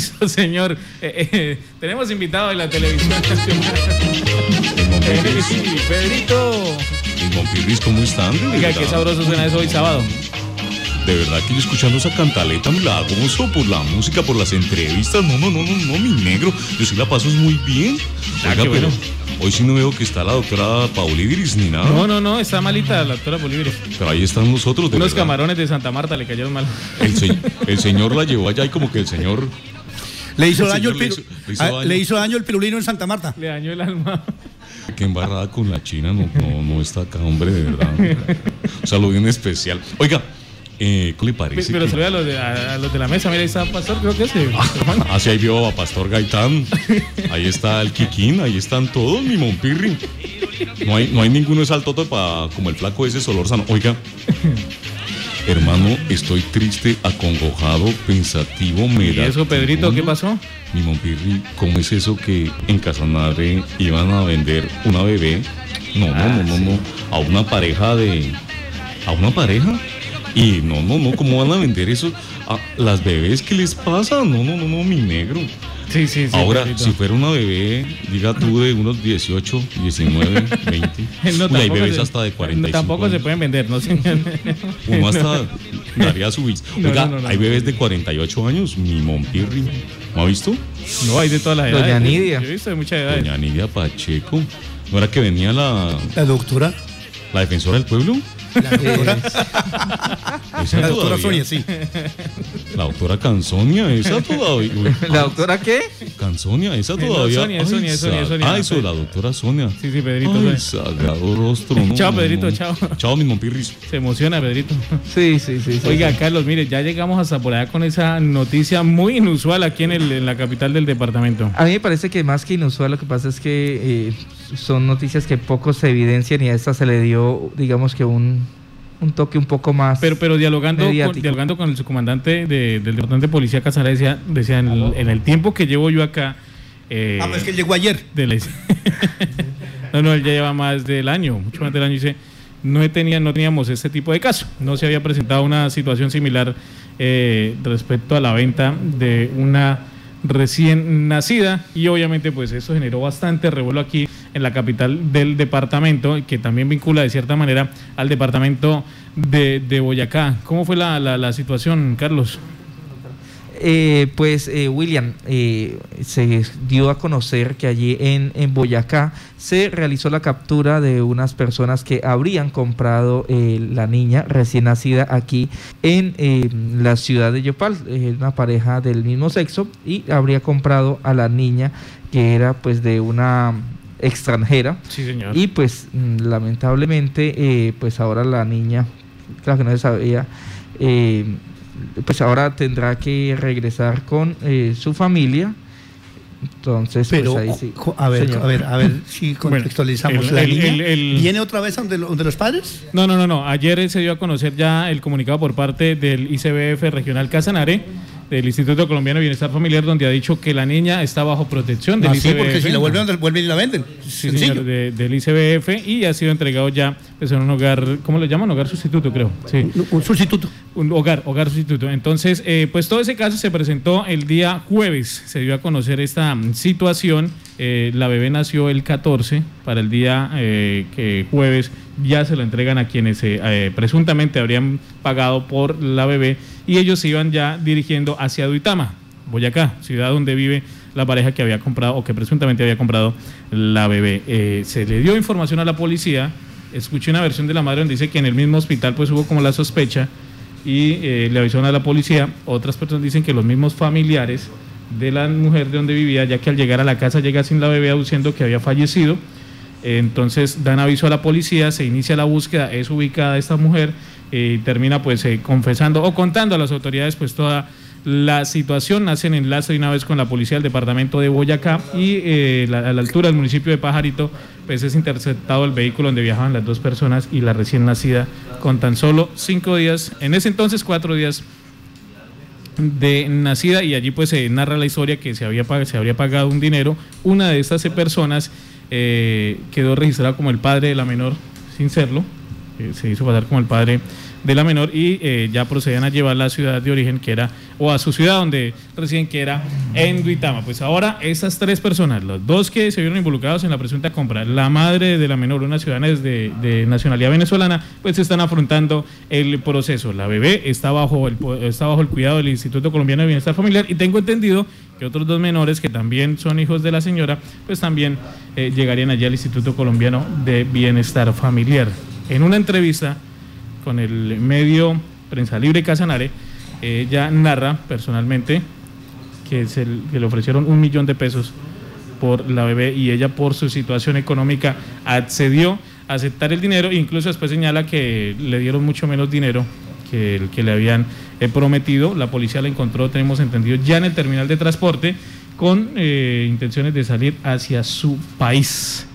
señor. Eh, eh, tenemos invitado en la televisión nacional. Eh, sí, Pedrito. Y ¿cómo están? De verdad. qué sabroso suena eso hoy sábado. De verdad que yo escuchando esa cantaleta me la gozo por la música, por las entrevistas. No, no, no, no, no, mi negro. Yo sí la paso muy bien. Ah, Oiga, pero hoy sí no veo que está la doctora Paulidiris ni nada. No, no, no, está malita la doctora Bolívar. Pero ahí están nosotros. De Unos verdad. camarones de Santa Marta le cayeron mal. El, se- el señor la llevó allá y como que el señor Le hizo, daño el señor le piru- hizo- le hizo ah, daño. le hizo daño el pirulino en Santa Marta. Le dañó el alma. que embarrada con la China no, no, no está acá, hombre, de verdad. Un saludo bien especial. Oiga, eh, ¿qué le parece? Pero que- saluda a los, de, a, a los de la mesa. Mira, ahí está Pastor, creo que es. eh, hermano. Así ahí vio a Pastor Gaitán, ahí está el Kikín, ahí están todos, mi Monpirri. No hay, no hay ninguno de saltoto para como el flaco ese Solorzano. Oiga, hermano, estoy triste, acongojado, pensativo, me ¿Y eso, Pedrito, qué pasó? Mi Monpirri, ¿cómo es eso que en Casanare iban a vender una bebé? No, no, Ah, no, no, no, a una pareja de... ¿A una pareja? Y no, no, no, ¿cómo van a vender eso? A las bebés, ¿qué les pasa? No, no, no, no, mi negro. Sí, sí, sí. Ahora, Pedrito. si fuera una bebé, diga tú de unos 18, 19, 20. No, Uy, hay tampoco bebés se- hasta de 45 no, Tampoco se años. pueden vender, ¿no? señor? Uno hasta daría su. No, Oiga, no, no, no. hay bebés de 48 años, mi Monpirri. ¿No ha visto? No, hay de todas las edades. Doña Nidia. Yo he visto de muchas edades. Doña Nidia Pacheco. ¿No era que venía la, La doctora. la defensora del pueblo? La doctora, Esa la doctora. Sonia, sí. La doctora Canzonia, esa todavía. Uy, ¿La doctora qué? Canzonia, esa Eh, todavía. Sonia, Sonia, Ay, Sonia, sa- Sonia. Ah, eso, la doctora Sonia. Sí, sí, Pedrito. Ay, Sonia. sagrado rostro. no, Chao, Pedrito, no. chao. Chao, mis Monpirris. Se emociona, Pedrito. Sí, sí, sí. sí, Oiga, sí. Carlos, mire, ya llegamos hasta por allá con esa noticia muy inusual aquí en, el- en la capital del departamento. A mí me parece que más que inusual, lo que pasa es que eh, son noticias que poco se evidencian y a esta se le dio, digamos que un, un toque un poco más. Pero, pero dialogando, con, dialogando con el subcomandante de- del departamento de policía Casara decía, decía en, el, en el tiempo que llevo yo acá. eh, Ah, pues que llegó ayer. de la- no, no, él ya lleva más del año, mucho más del año. Dice, no, he tenía, no teníamos este tipo de caso. No se había presentado una situación similar eh, respecto a la venta de una recién nacida y obviamente pues eso generó bastante revuelo aquí en la capital del departamento que también vincula de cierta manera al departamento de, Boyacá. ¿Cómo fue la, la- la situación, Carlos? Eh, pues eh, William, eh, se dio a conocer que allí en, en Boyacá se realizó la captura de unas personas que habrían comprado eh, la niña recién nacida aquí en eh, la ciudad de Yopal, una pareja del mismo sexo y habría comprado a la niña que era pues de una extranjera Sí, señor. y pues lamentablemente, eh, pues ahora la niña, claro que no se sabía, eh, pues ahora tendrá que regresar con eh, su familia. Entonces, Pero, pues ahí sí. a ver, Señor. a ver, a ver si contextualizamos. el- ¿La el- niña el- el- viene otra vez donde, donde los padres? No, no, no, no. Ayer se dio a conocer ya el comunicado por parte del ICBF Regional Casanare, del Instituto Colombiano de Bienestar Familiar, donde ha dicho que la niña está bajo protección del Ah, sí, ICBF. porque si la vuelven, vuelven y la venden. Sí, señor, de- del ICBF y ha sido entregado ya pues, en un hogar, ¿cómo lo llaman? Hogar sustituto, creo. Sí. Un- Un sustituto. Un hogar, hogar sustituto. Entonces, eh, pues todo ese caso se presentó el día jueves. Se dio a conocer esta mm, situación. Eh, la bebé nació el 14. Para el día eh, que jueves ya se lo entregan a quienes presuntamente habrían pagado por la bebé. Y ellos se iban ya dirigiendo hacia Duitama, Boyacá, ciudad donde vive la pareja que había comprado o que presuntamente había comprado la bebé. Se le dio información a la policía. Escuché una versión de la madre donde dice que en el mismo hospital pues hubo como la sospecha y eh, le avisaron a la policía. Otras personas dicen que los mismos familiares de la mujer de donde vivía, ya que al llegar a la casa llega sin la bebé aduciendo que había fallecido. Entonces dan aviso a la policía, se inicia la búsqueda, es ubicada esta mujer eh, y termina pues eh, confesando o contando a las autoridades pues toda la situación. Hacen enlace de una vez con la policía del departamento de Boyacá y eh, a la altura del municipio de Pajarito pues es interceptado el vehículo donde viajaban las dos personas y la recién nacida con tan solo cinco días, en ese entonces cuatro días de nacida y allí pues se narra la historia que se había se habría pagado un dinero. Una de estas personas eh, quedó registrada como el padre de la menor sin serlo. eh, se hizo pasar como el padre de la menor y eh, ya procedían a llevar a la ciudad de origen que era, o a su ciudad donde residen que era en Duitama. Pues ahora esas tres personas, los dos que se vieron involucrados en la presunta compra, la madre de la menor, una ciudadana de, de nacionalidad venezolana, pues están afrontando el proceso. La bebé está bajo el, está bajo el cuidado del Instituto Colombiano de Bienestar Familiar y tengo entendido que otros dos menores que también son hijos de la señora, pues también eh, llegarían allí al Instituto Colombiano de Bienestar Familiar. En una entrevista con el medio Prensa Libre Casanare, ella narra personalmente que, se, que le ofrecieron un millón de pesos por la bebé y ella por su situación económica accedió a aceptar el dinero incluso después señala que le dieron mucho menos dinero que el que le habían eh, prometido. La policía la encontró, tenemos entendido, ya en el terminal de transporte con eh, intenciones de salir hacia su país.